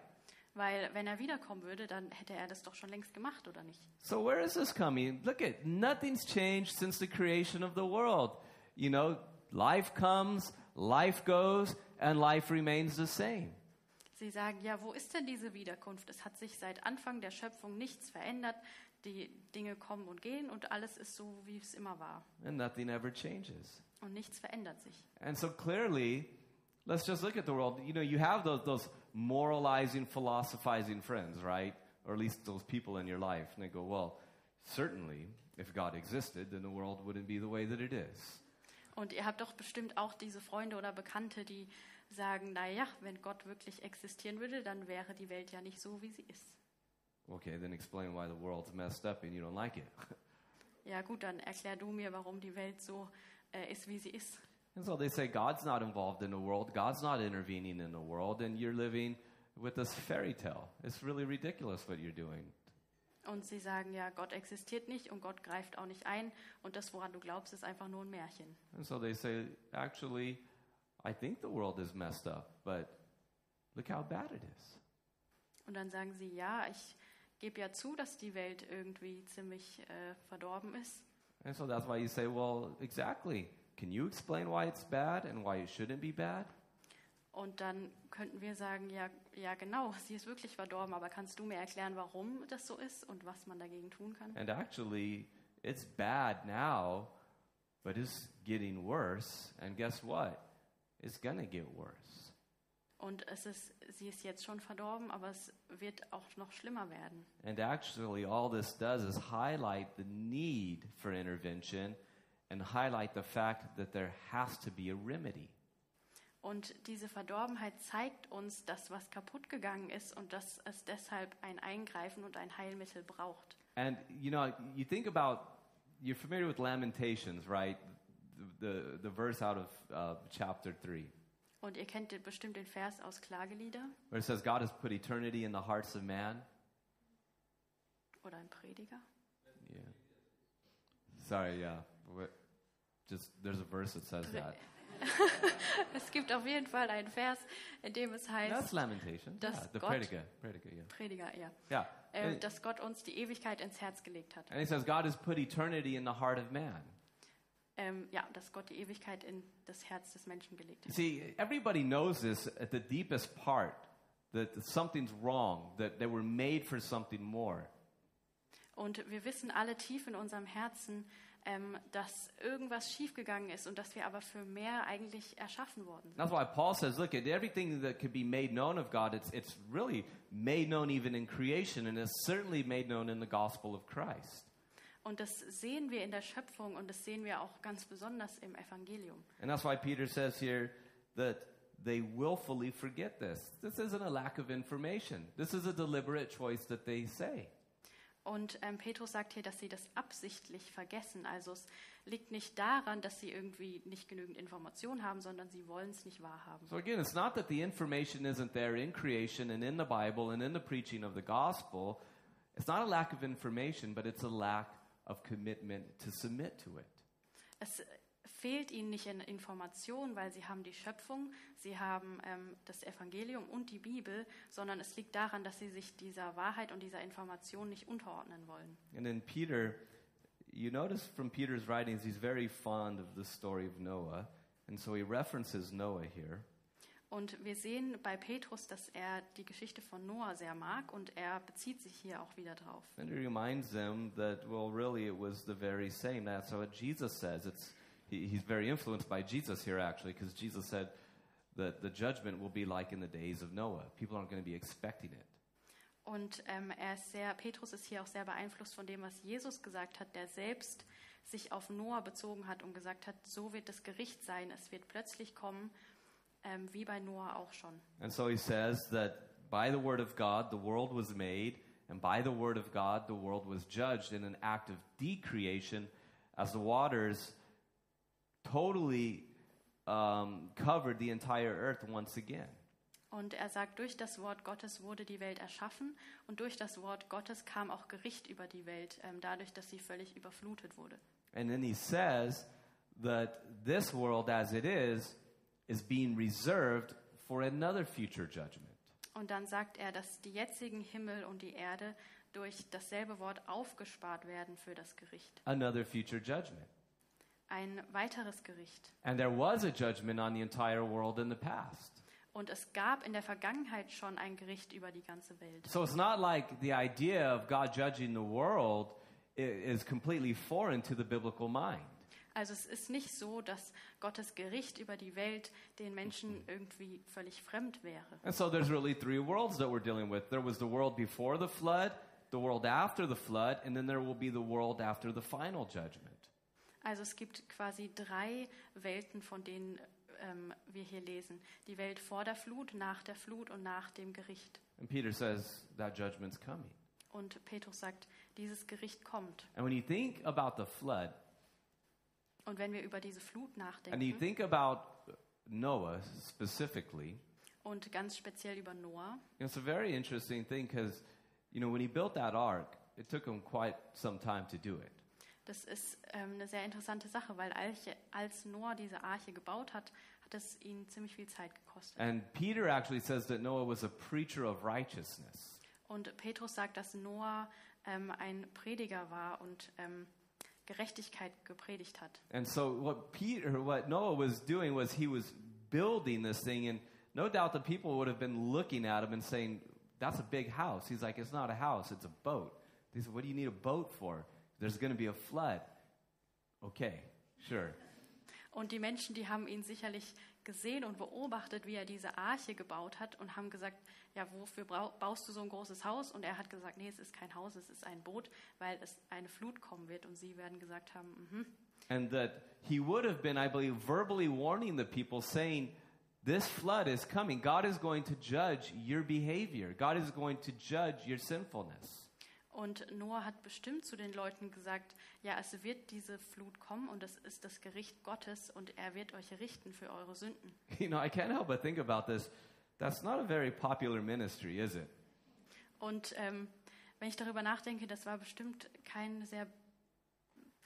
Weil wenn er wiederkommen würde, dann hätte er das doch schon längst gemacht, oder nicht? So where is this coming? Look at nothing's changed since the creation of the world. You know, life comes, life goes, and life remains the same. Sie sagen, ja, wo ist denn diese Wiederkunft? Es hat sich seit Anfang der Schöpfung nichts verändert. Die Dinge kommen und gehen und alles ist so, wie es immer war. And nothing ever changes. Und nichts verändert sich. And so clearly, let's just look at the world. You know, you have those, those moralizing, philosophizing friends, right? Or at least those people in your life. And they go, well, certainly, if God existed, then the world wouldn't be the way that it is. Und ihr habt doch bestimmt auch diese Freunde oder Bekannte, die sagen, naja, wenn Gott wirklich existieren würde, dann wäre die Welt ja nicht so, wie sie ist. Okay, then explain why the world's messed up and you don't like it. Ja gut, dann erklär du mir, warum die Welt so äh, ist, wie sie ist. And so they say God's not involved in the world, God's not intervening in the world, and you're living with this fairy tale. It's really ridiculous what you're doing. Und sie sagen, ja, Gott existiert nicht und Gott greift auch nicht ein und das, woran du glaubst, ist einfach nur ein Märchen. And so they say, actually, I think the world is messed up, but look how bad it is. Und dann sagen sie, ja, ich gebe ja zu, dass die Welt irgendwie ziemlich äh, verdorben ist. And so that's why you say, well, exactly. Can you explain why it's bad and why it shouldn't be bad? Und dann könnten wir sagen, ja, ja genau, sie ist wirklich verdorben, aber kannst du mir erklären, warum das so ist und was man dagegen tun kann? And actually, it's bad now, but it's getting worse. And guess what? It's to get worse. Und es ist, sie ist jetzt schon verdorben, aber es wird auch noch schlimmer werden. And actually, all this does is highlight the need for intervention and highlight the fact that there has to be a remedy. Und diese Verdorbenheit zeigt uns, dass was kaputt gegangen ist und dass es deshalb ein Eingreifen und ein Heilmittel braucht. And you know, you think about you're familiar with Lamentations, right? The the, the verse out of uh, chapter three, Und ihr kennt bestimmt den Vers aus Klagelieder where it says, "God has put eternity in the hearts of man." oder ein Prediger. Yeah. Sorry, yeah. What- Just there's a verse that says that. Es gibt auf jeden Fall einen Vers, in dem es heißt, That's Lamentation. dass Yeah, the Gott- prediger, prediger, yeah. Prediger, ja, Yeah. äh, And, dass Gott uns die Ewigkeit ins Herz gelegt hat. and he says, God has put eternity in the heart of man. Ähm, ja, dass Gott die Ewigkeit in das Herz des Menschen gelegt hat. see, everybody knows this at the deepest part that something's wrong, that they were made for something more. Und wir wissen alle tief in unserem Herzen, ähm, dass irgendwas schiefgegangen ist und dass wir aber für mehr eigentlich erschaffen worden sind. That's why Paul says, look, at everything that could be made known of God, it's, it's really made known even in creation, and it's certainly made known in the gospel of Christ. Und das sehen wir in der Schöpfung und das sehen wir auch ganz besonders im Evangelium. And that's why Peter says here that they willfully forget this. This isn't a lack of information, this is a deliberate choice that they say. Und ähm, Petrus sagt hier, dass sie das absichtlich vergessen. Also es liegt nicht daran, dass sie irgendwie nicht genügend Informationen haben, sondern sie wollen es nicht wahrhaben. So again, it's not that the information isn't there in creation and in the Bible and in the preaching of the gospel. It's not a lack of information, but it's a lack of commitment to submit to it. Es fehlt ihnen nicht in Informationen, weil sie haben die Schöpfung, sie haben ähm, das Evangelium und die Bibel, sondern es liegt daran, dass sie sich dieser Wahrheit und dieser Information nicht unterordnen wollen. And then Peter, you notice from Peter's writings, he's very fond of the story of Noah. And so he references Noah here. Und wir sehen bei Petrus, dass er die Geschichte von Noah sehr mag und er bezieht sich hier auch wieder drauf. And he reminds them that, well, really, it was the very same. That's what Jesus says. It's, he, he's very influenced by Jesus here, actually, because Jesus said that the judgment will be like in the days of Noah. People aren't going to be expecting it. Und ähm, er ist sehr, Petrus ist hier auch sehr beeinflusst von dem, was Jesus gesagt hat, der selbst sich auf Noah bezogen hat und gesagt hat, so wird das Gericht sein, es wird plötzlich kommen, ähm, wie bei Noah auch schon. And so he says that by the word of God, the world was made, and by the word of God, the world was judged in an act of decreation as the waters totally um, covered the entire earth once again. Und er sagt, durch das Wort Gottes wurde die Welt erschaffen und durch das Wort Gottes kam auch Gericht über die Welt, ähm, dadurch, dass sie völlig überflutet wurde. And then he says that this world as it is is being reserved for another future judgment. Und dann sagt er, dass die jetzigen Himmel und die Erde durch dasselbe Wort aufgespart werden für das Gericht. Another future judgment. Ein weiteres Gericht. And there was a judgment on the entire world in the past. Und es gab in der Vergangenheit schon ein Gericht über die ganze Welt. So it's not like the idea of God judging the world is completely foreign to the biblical mind. Also es ist nicht so, dass Gottes Gericht über die Welt den Menschen irgendwie völlig fremd wäre. And so there's really three worlds that we're dealing with. There was the world before the flood, the world after the flood, and then there will be the world after the final judgment. Also es gibt quasi drei Welten, von denen ähm, wir hier lesen. Die Welt vor der Flut, nach der Flut und nach dem Gericht. And Peter says that judgment's coming. Und Petrus sagt, dieses Gericht kommt. And when you think about the flood, Und wenn wir über diese Flut and you nachdenken think about Noah specifically, und ganz speziell über Noah, it's a very interesting thing because, you know, when he built that ark, it took him quite some time to do it. Das ist ähm, eine sehr interessante Sache, weil als, als Noah diese Arche gebaut hat, hat es ihn ziemlich viel Zeit gekostet. And Peter actually says that Noah was a preacher of righteousness. Und Petrus sagt, dass Noah ähm, ein Prediger war und ähm, Gerechtigkeit gepredigt hat. And so what Peter, what Noah was doing was he was building this thing, and no doubt the people would have been looking at him and saying, "That's a big house." He's like, "It's not a house; it's a boat." They said, "What do you need a boat for? There's going to be a flood." Okay, sure. Und die Menschen, die haben ihn sicherlich gesehen und beobachtet, wie er diese Arche gebaut hat und haben gesagt, ja, wofür baust du so ein großes Haus? Und er hat gesagt, nee, es ist kein Haus, es ist ein Boot, weil es eine Flut kommen wird. Und sie werden gesagt haben, mhm. And that he would have been, I believe, verbally warning the people, saying, This flood is coming. God is going to judge your behavior, God is going to judge your sinfulness. Und Noah hat bestimmt zu den Leuten gesagt, ja, es wird diese Flut kommen und es ist das Gericht Gottes und er wird euch richten für eure Sünden. You know, I can't help but think about this. That's not a very popular ministry, is it? Und ähm, wenn ich darüber nachdenke, das war bestimmt kein sehr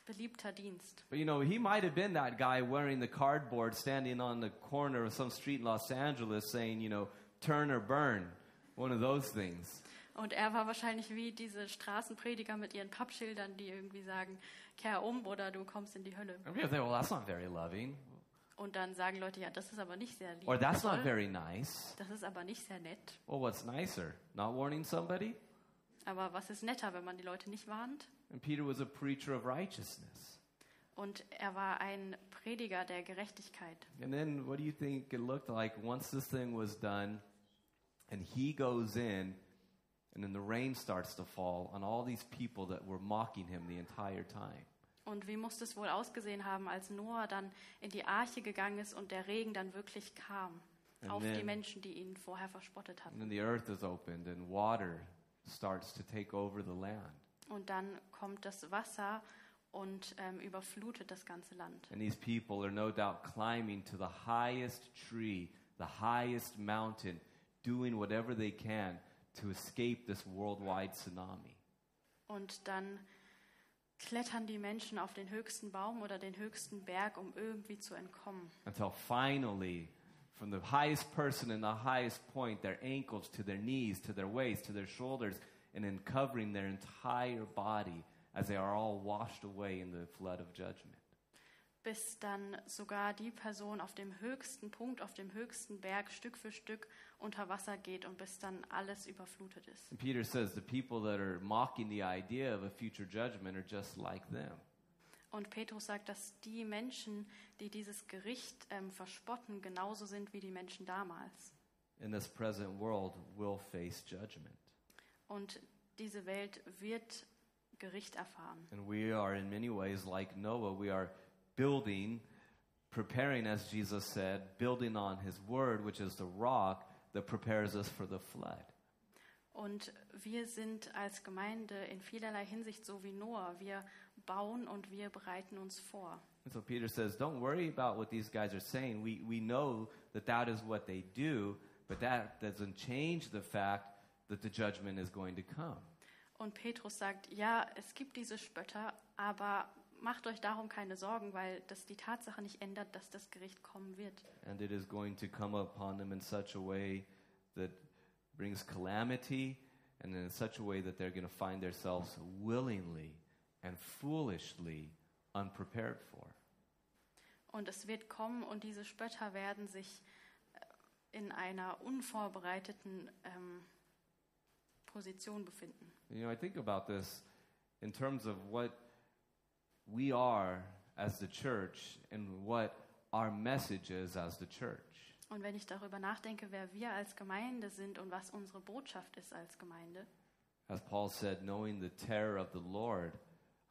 beliebter Dienst. But you know, he might have been that guy wearing the cardboard standing on the corner of some street in Los Angeles saying, you know, turn or burn, one of those things. Und er war wahrscheinlich wie diese Straßenprediger mit ihren Pappschildern, die irgendwie sagen, kehr um oder du kommst in die Hölle. Think, well, that's not very loving. Und dann sagen Leute, ja, das ist aber nicht sehr lieb. Or that's not very nice. Das ist aber nicht sehr nett. Well, what's nicer? Not warning somebody? Aber was ist netter, wenn man die Leute nicht warnt? And Peter was a preacher of righteousness. Und er war ein Prediger der Gerechtigkeit. And then what do you think it looked like once this thing was done and he goes in and then the rain starts to fall on all these people that were mocking him the entire time? Und wie muss es wohl ausgesehen haben, als Noah dann in die Arche gegangen ist und der Regen dann wirklich kam And auf then- die Menschen, die ihn vorher verspottet And hatten. then the earth is opened and water starts to take over the land. Und dann kommt das Wasser und ähm, überflutet das ganze Land. And these people are no doubt climbing to the highest tree, the highest mountain, doing whatever they can to escape this worldwide tsunami. Und dann klettern die Menschen auf den höchsten Baum oder den höchsten Berg, um irgendwie zu entkommen. Until finally, from the highest person in the highest point, their ankles to their knees, to their waist, to their shoulders, and then covering their entire body as they are all washed away in the flood of judgment. Bis dann sogar die Person auf dem höchsten Punkt, auf dem höchsten Berg Stück für Stück unter Wasser geht und bis dann alles überflutet ist. And Peter says the people that are mocking the idea of a future judgment are just like them. Und Petrus sagt, dass die Menschen, die dieses Gericht ähm, verspotten, genauso sind wie die Menschen damals. in this present world will face judgment. Und diese Welt wird Gericht erfahren. And we are, in many ways, like Noah. We are building, preparing, as Jesus said, building on his word, which is the rock that prepares us for the flood. Und wir sind als Gemeinde in vielerlei Hinsicht so wie Noah. Wir bauen und wir bereiten uns vor. And so Peter says, Don't worry about what these guys are saying. We, we know that that is what they do, but that doesn't change the fact that the judgment is going to come. Und Petrus sagt, ja, es gibt diese Spötter, aber macht euch darum keine Sorgen, weil das die Tatsache nicht ändert, dass das Gericht kommen wird. And it is going to come upon them in such a way that brings calamity, and in such a way that they're going to find themselves willingly and foolishly unprepared for. Und es wird kommen und diese Spötter werden sich äh, in einer unvorbereiteten ähm, Position befinden. You know, I think about this in terms of what we are as the church and what our message is as the church. Und wenn ich darüber nachdenke, wer wir als Gemeinde sind und was unsere Botschaft ist als Gemeinde, As Paul said, knowing the terror of the Lord,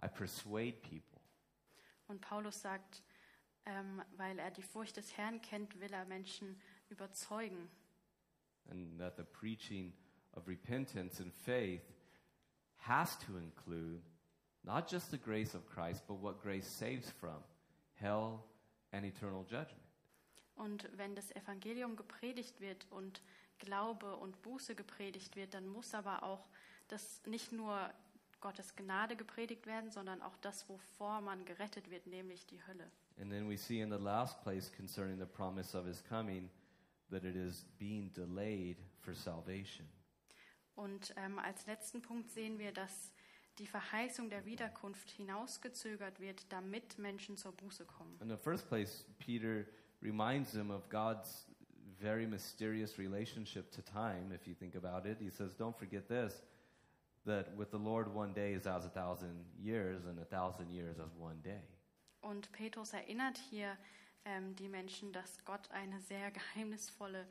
I persuade people. und Paulus sagt, ähm, weil er die Furcht des Herrn kennt, will er Menschen überzeugen. and that the preaching of repentance and faith has to include not just the grace of Christ, but what grace saves from hell and eternal judgment. Und wenn das Evangelium gepredigt wird und Glaube und Buße gepredigt wird, dann muss aber auch das nicht nur Gottes Gnade gepredigt werden, sondern auch das, wovor man gerettet wird, nämlich die Hölle. And then we see in the last place concerning the promise of his coming that it is being delayed for salvation. Und ähm, als letzten Punkt sehen wir, dass die Verheißung der Wiederkunft hinausgezögert wird, damit Menschen zur Buße kommen. In the first place, Peter reminds them of God's very mysterious relationship to time, if you think about it. He says, Don't forget this that with the Lord, one day is as a thousand years, and a thousand years as one day. Und Petrus erinnert hier ähm, die Menschen, dass Gott eine sehr geheimnisvolle ähm,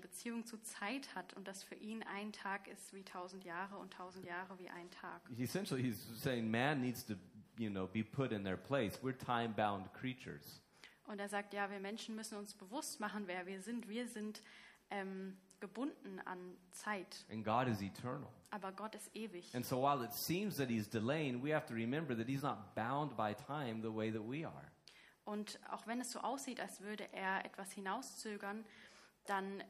Beziehung zu Zeit hat und dass für ihn ein Tag ist wie tausend Jahre und tausend Jahre wie ein Tag. Essentially, he's saying man needs to, you know, be put in their place. We're time-bound creatures. Und er sagt, ja, wir Menschen müssen uns bewusst machen, wer wir sind. Wir sind ähm, gebunden an Zeit, And God is eternal. aber Gott ist ewig. And so while it seems that he's delaying, we have to remember that he's not bound by time the way that we are. Und auch wenn es so aussieht, als würde er etwas hinauszögern, dann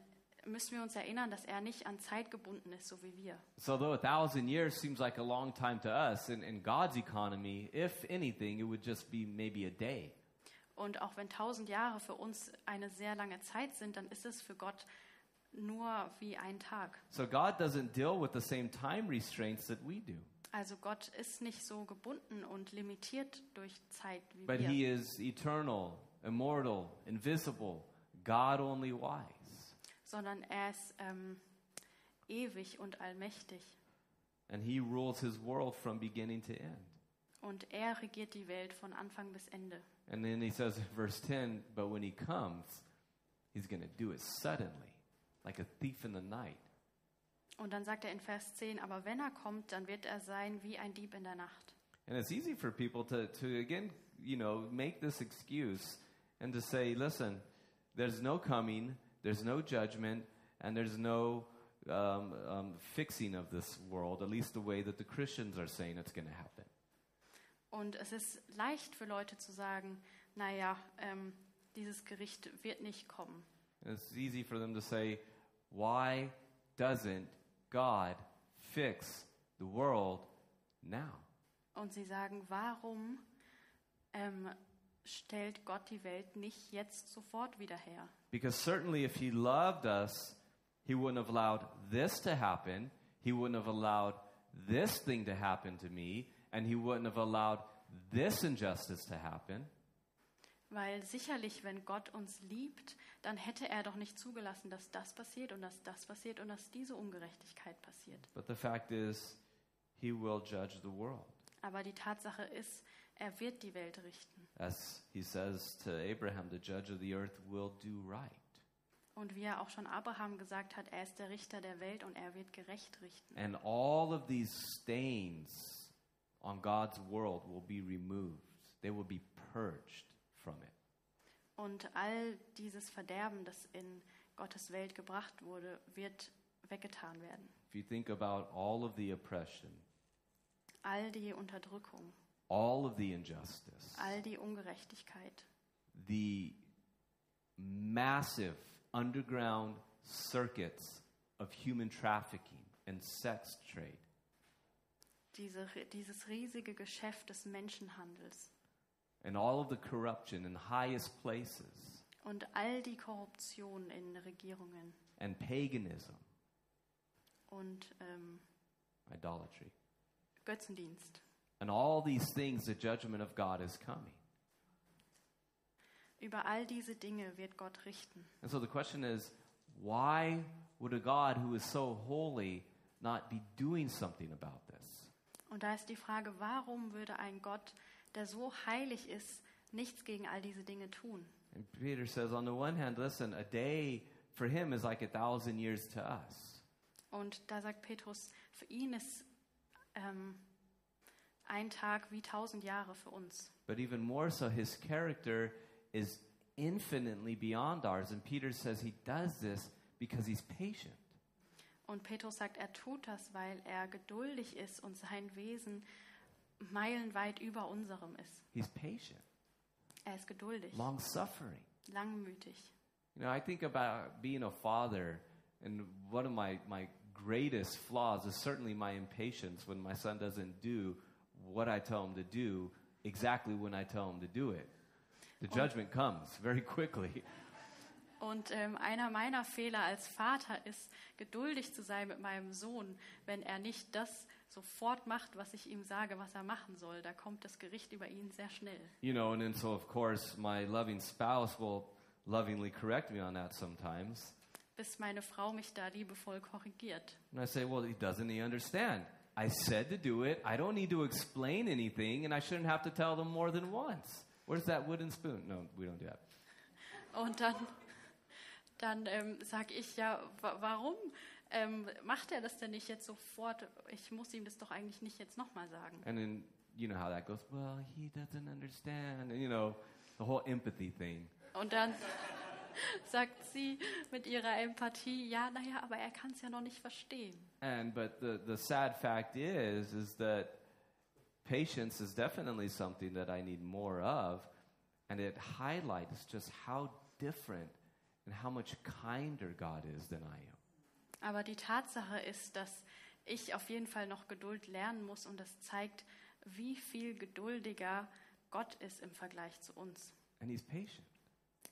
müssen wir uns erinnern, dass er nicht an Zeit gebunden ist, so wie wir. So though a thousand years seems like a long time to us, in, in God's economy, if anything, it would just be maybe a day. Und auch wenn tausend Jahre für uns eine sehr lange Zeit sind, dann ist es für Gott nur wie ein Tag. So God doesn't deal with the same time restraints that we do. Also Gott ist nicht so gebunden und limitiert durch Zeit wie But wir. he is eternal, immortal, invisible, God only wise. Sondern er ist ähm, ewig und allmächtig. And he rules his world from beginning to end. Und er regiert die Welt von Anfang bis Ende. And then he says in verse 10, but when he comes, he's going to do it suddenly, like a thief in the night. Und dann sagt er in Vers 10, aber wenn er kommt, dann wird er sein wie ein Dieb in der Nacht. And it's easy for people to, to again, you know, make this excuse and to say, listen, there's no coming, there's no judgment, and there's no um, um, fixing of this world, at least the way that the Christians are saying it's going to happen. Und es ist leicht für Leute zu sagen, naja, ähm, dieses Gericht wird nicht kommen. And it's easy for them to say, why doesn't God fix the world now? Und sie sagen, warum ähm, stellt Gott die Welt nicht jetzt sofort wieder her? Because certainly if he loved us, he wouldn't have allowed this to happen. He wouldn't have allowed this thing to happen to me. And he wouldn't have allowed this injustice to happen. Weil sicherlich, wenn Gott uns liebt, dann hätte er doch nicht zugelassen, dass das passiert und dass das passiert und dass diese Ungerechtigkeit passiert. But the fact is, he will judge the world. Aber die Tatsache ist, er wird die Welt richten. As he says to Abraham, the judge of the earth will do right. Und wie er auch schon Abraham gesagt hat, er ist der Richter der Welt und er wird gerecht richten. And all of these stains on God's world will be removed, they will be purged from it. Und all dieses Verderben, das in Gottes Welt gebracht wurde, wird weggetan werden. If you think about all of the oppression, All die Unterdrückung, all of the injustice, all die Ungerechtigkeit, the massive underground circuits of human trafficking and sex trade, diese, dieses riesige Geschäft des Menschenhandels. And all of the corruption in highest places, und all die Korruption in Regierungen. And paganism, und ähm, idolatry, Götzendienst. And all these things, the judgment of God is coming. Über all diese Dinge wird Gott richten. And so the question is why would a God who is so holy not be doing something about this? Und da ist die Frage, warum würde ein Gott, der so heilig ist, nichts gegen all diese Dinge tun? And Peter says, on the one hand, listen, a day for him is like a thousand years to us. Und da sagt Petrus, für ihn ist ähm, ein Tag wie tausend Jahre für uns. But even more so, his character is infinitely beyond ours. And Peter says he does this because he's patient. Und Petrus sagt, er tut das, weil er geduldig ist und sein Wesen meilenweit über unserem ist. He's patient, Er ist geduldig, long suffering. langmütig. You know, I think about being a father, and one of my, my greatest flaws is certainly my impatience when my son doesn't do what I tell him to do exactly when I tell him to do it. The judgment comes very quickly. Und ähm, einer meiner Fehler als Vater ist, geduldig zu sein mit meinem Sohn, wenn er nicht das sofort macht, was ich ihm sage, was er machen soll. Da kommt das Gericht über ihn sehr schnell. You know, and then so of course my loving spouse will lovingly correct me on that sometimes. Bis meine Frau mich da liebevoll korrigiert. And I say, well, he doesn't he understand? I said to do it. I don't need to explain anything, and I shouldn't have to tell them more than once. Where's that wooden spoon? No, we don't do that. Und dann, dann ähm, sage ich ja, wa warum ähm, macht er das denn nicht jetzt sofort? Ich muss ihm das doch eigentlich nicht jetzt nochmal sagen. And then you know how that goes. Well, he doesn't understand. And you know, the whole empathy thing. Und dann sagt sie mit ihrer Empathie, ja, naja, aber er kann es ja noch nicht verstehen. And but the the sad fact is is that patience is definitely something that I need more of, and it highlights just how different and how much kinder God is than I am. Aber die Tatsache ist, dass ich auf jeden Fall noch Geduld lernen muss und das zeigt, wie viel geduldiger Gott ist im Vergleich zu uns. And he's patient.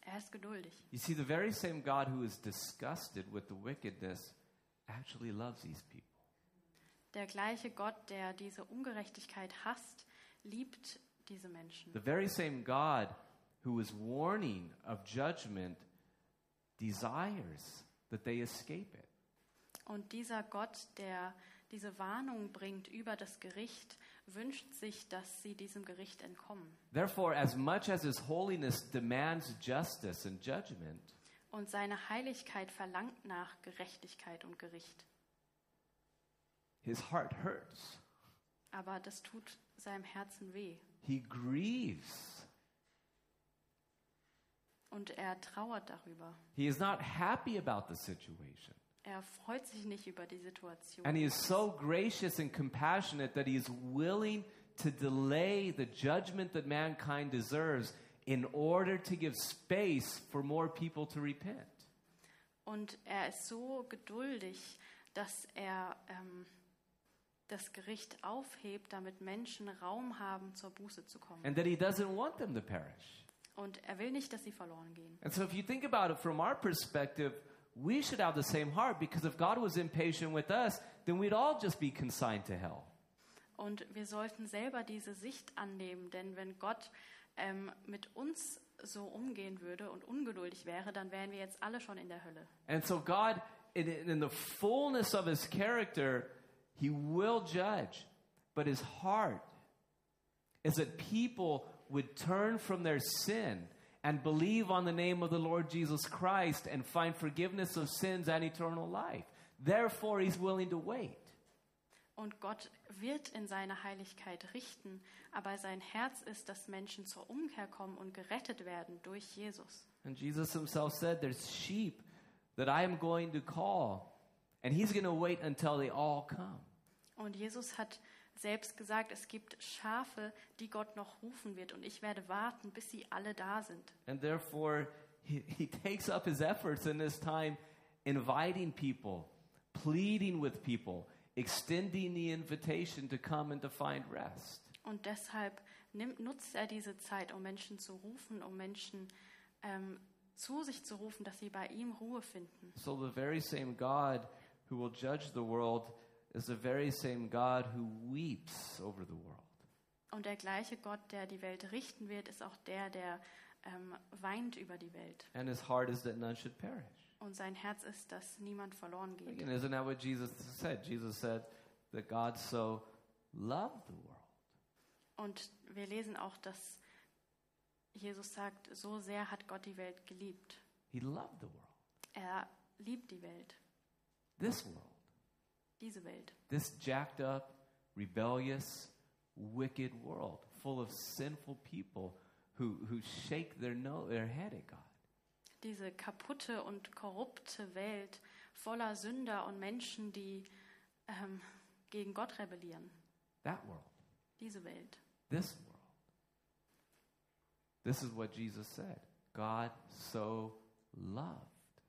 Er ist geduldig. You see, the very same God who is disgusted with the wickedness actually loves these people. Der gleiche Gott, der diese Ungerechtigkeit hasst, liebt diese Menschen. The very same God who is warning of judgment desires that they escape it. Und dieser Gott, der diese Warnung bringt über das Gericht, wünscht sich, dass sie diesem Gericht entkommen. Therefore, as much as his holiness demands justice and judgment, Und seine Heiligkeit verlangt nach Gerechtigkeit und Gericht. his heart hurts. Aber das tut seinem Herzen weh. He grieves. Und er trauert darüber. He is not happy about the situation. Er freut sich nicht über die Situation. And he is so gracious and compassionate that he is willing to delay the judgment that mankind deserves in order to give space for more people to repent. Und er ist so geduldig, dass er ähm, das Gericht aufhebt, damit Menschen Raum haben, zur Buße zu kommen. And that he doesn't want them to perish. Und er will nicht, dass sie verloren gehen. And so, if you think about it from our perspective, we should have the same heart because if God was impatient with us, then we'd all just be consigned to hell. Und wir sollten selber diese Sicht annehmen, denn wenn Gott ähm, mit uns so umgehen würde und ungeduldig wäre, dann wären wir jetzt alle schon in der Hölle. And so, God, in, in the fullness of his character, he will judge. But his heart is that people would turn from their sin and believe on the name of the Lord Jesus Christ and find forgiveness of sins and eternal life. Therefore, he's willing to wait. Und Gott wird in seiner Heiligkeit richten, aber sein Herz ist, dass Menschen zur Umkehr kommen und gerettet werden durch Jesus. And Jesus himself said, There's sheep that I am going to call, and he's going to wait until they all come. Und Jesus hat selbst gesagt, es gibt Schafe, die Gott noch rufen wird, und ich werde warten, bis sie alle da sind. And therefore, he, he takes up his efforts in this time inviting people, pleading with people, extending the invitation to come and to find rest. Und deshalb nimmt, nutzt er diese Zeit, um Menschen zu rufen, um Menschen ähm, zu sich zu rufen, dass sie bei ihm Ruhe finden. So, the very same God who will judge the world is the very same God who weeps over the world. Und der gleiche Gott, der die Welt richten wird, ist auch der, der ähm, weint über die Welt. And his heart is that none should perish. Und sein Herz ist, dass niemand verloren geht. Again, isn't that what Jesus said? Jesus said that God so loved the world. Und wir lesen auch, dass Jesus sagt, so sehr hat Gott die Welt geliebt. He loved the world. Er liebt die Welt, This world. Diese Welt. This jacked up, rebellious, wicked world full of sinful people who, who shake their, no, their head at God. Diese kaputte und korrupte Welt voller Sünder und Menschen, die ähm, gegen Gott rebellieren. That world. Diese Welt. This world. This is what Jesus said. God so loved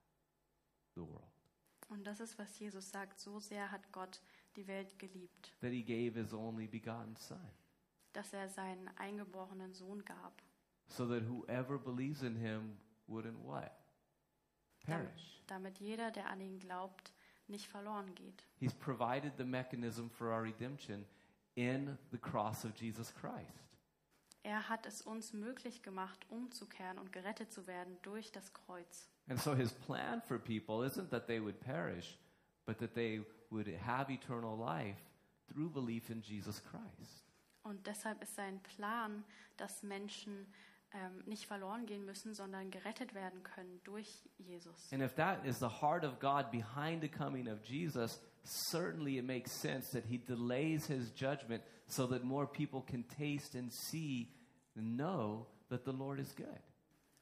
the world. Und das ist, was Jesus sagt, so sehr hat Gott die Welt geliebt, that he gave his only begotten Son, dass er seinen eingeborenen Sohn gab, so that whoever believes in him wouldn't what? damit, Perish. damit jeder, der an ihn glaubt, nicht verloren geht. He's provided the mechanism for our redemption in the cross of Jesus Christ. Er hat es uns möglich gemacht, umzukehren und gerettet zu werden durch das Kreuz. And so his plan for people isn't that they would perish, but that they would have eternal life through belief in Jesus Christ. Und deshalb ist sein Plan, dass Menschen ähm, nicht verloren gehen müssen, sondern gerettet werden können durch Jesus. And if that is the heart of God behind the coming of Jesus, certainly it makes sense that he delays his judgment so that more people can taste and see and know that the Lord is good.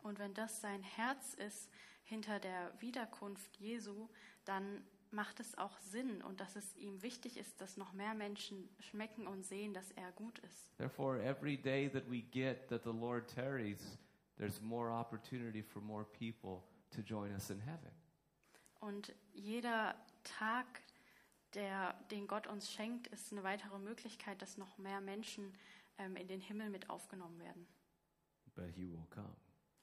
Und wenn das sein Herz ist hinter der Wiederkunft Jesu, dann macht es auch Sinn und dass es ihm wichtig ist, dass noch mehr Menschen schmecken und sehen, dass er gut ist. Therefore, every day that we get that the Lord tarries, there's more opportunity for more people to join us in heaven. Und jeder Tag, der, den Gott uns schenkt, ist eine weitere Möglichkeit, dass noch mehr Menschen ähm, in den Himmel mit aufgenommen werden. But he will come.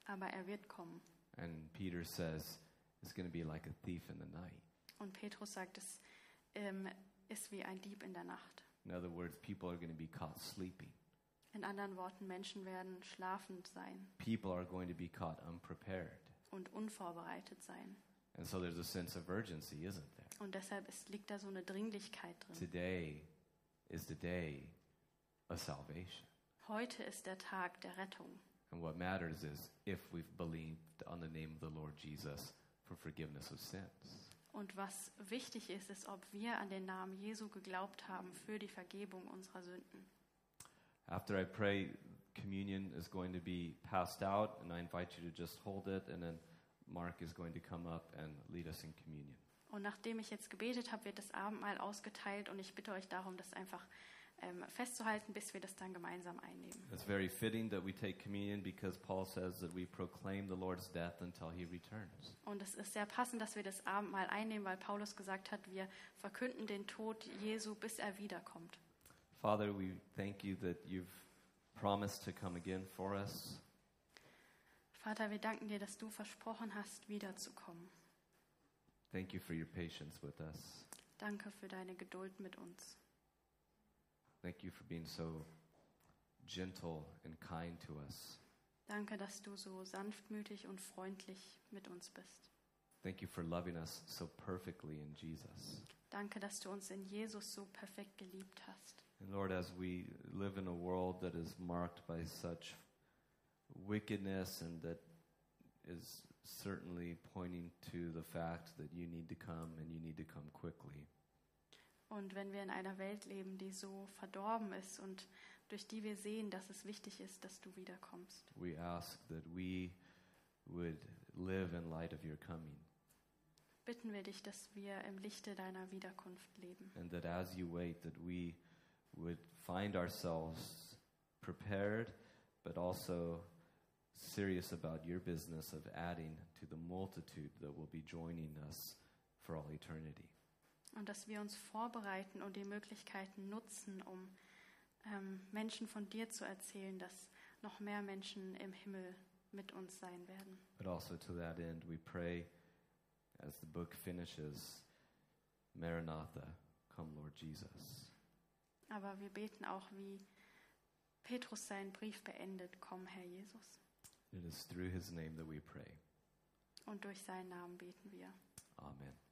Aber er wird kommen. And Peter says it's going to be like a thief in the night. Und Petrus sagt, es ähm, ist wie ein Dieb in der Nacht. In other words, people are going to be caught sleeping. In anderen Worten, Menschen werden schlafend sein People are going to be caught unprepared. und unvorbereitet sein. And so there's a sense of urgency, isn't there? Und deshalb ist, liegt da so eine Dringlichkeit drin. Today is the day of salvation. Heute ist der Tag der Rettung. And what matters is if we've believed on the name of the Lord Jesus for forgiveness of sins. Und was wichtig ist, ist, ob wir an den Namen Jesu geglaubt haben für die Vergebung unserer Sünden. After I pray, communion is going to be passed out, and I invite you to just hold it, and then Mark is going to come up and lead us in communion. Und nachdem ich jetzt gebetet habe, wird das Abendmahl ausgeteilt und ich bitte euch darum, das einfach ähm, festzuhalten, bis wir das dann gemeinsam einnehmen. It's very fitting that we take communion because Paul says that we proclaim the Lord's death until he returns. Und es ist sehr passend, dass wir das Abendmahl einnehmen, weil Paulus gesagt hat, wir verkünden den Tod Jesu, bis er wiederkommt. Father, we thank you that you've promised to come again for us. Vater, wir danken dir, dass du versprochen hast, wiederzukommen. Thank you for your patience with us. Danke für deine Geduld mit uns. Thank you for being so gentle and kind to us. Danke, dass du so sanftmütig und freundlich mit uns bist. Thank you for loving us so perfectly in Jesus. Danke, dass du uns in Jesus so perfekt geliebt hast. And Lord, as we live in a world that is marked by such wickedness and that is certainly pointing to the fact that you need to come and you need to come quickly. Und wenn wir in einer Welt leben, die so verdorben ist und durch die wir sehen, dass es wichtig ist, dass du wiederkommst, We ask that we would live in light of your coming bitten wir dich, dass wir im Lichte deiner Wiederkunft leben. and that as you wait that we would find ourselves prepared but also serious about your business of adding to the multitude that will be joining us for all eternity. Und dass wir uns vorbereiten und die Möglichkeiten nutzen, um ähm, Menschen von dir zu erzählen, dass noch mehr Menschen im Himmel mit uns sein werden. But also to that end, we pray as the book finishes, Maranatha, come Lord Jesus. Aber wir beten auch, wie Petrus seinen Brief beendet, komm Herr Jesus. It is through his name that we pray. Und durch seinen Namen beten wir. Amen. Amen.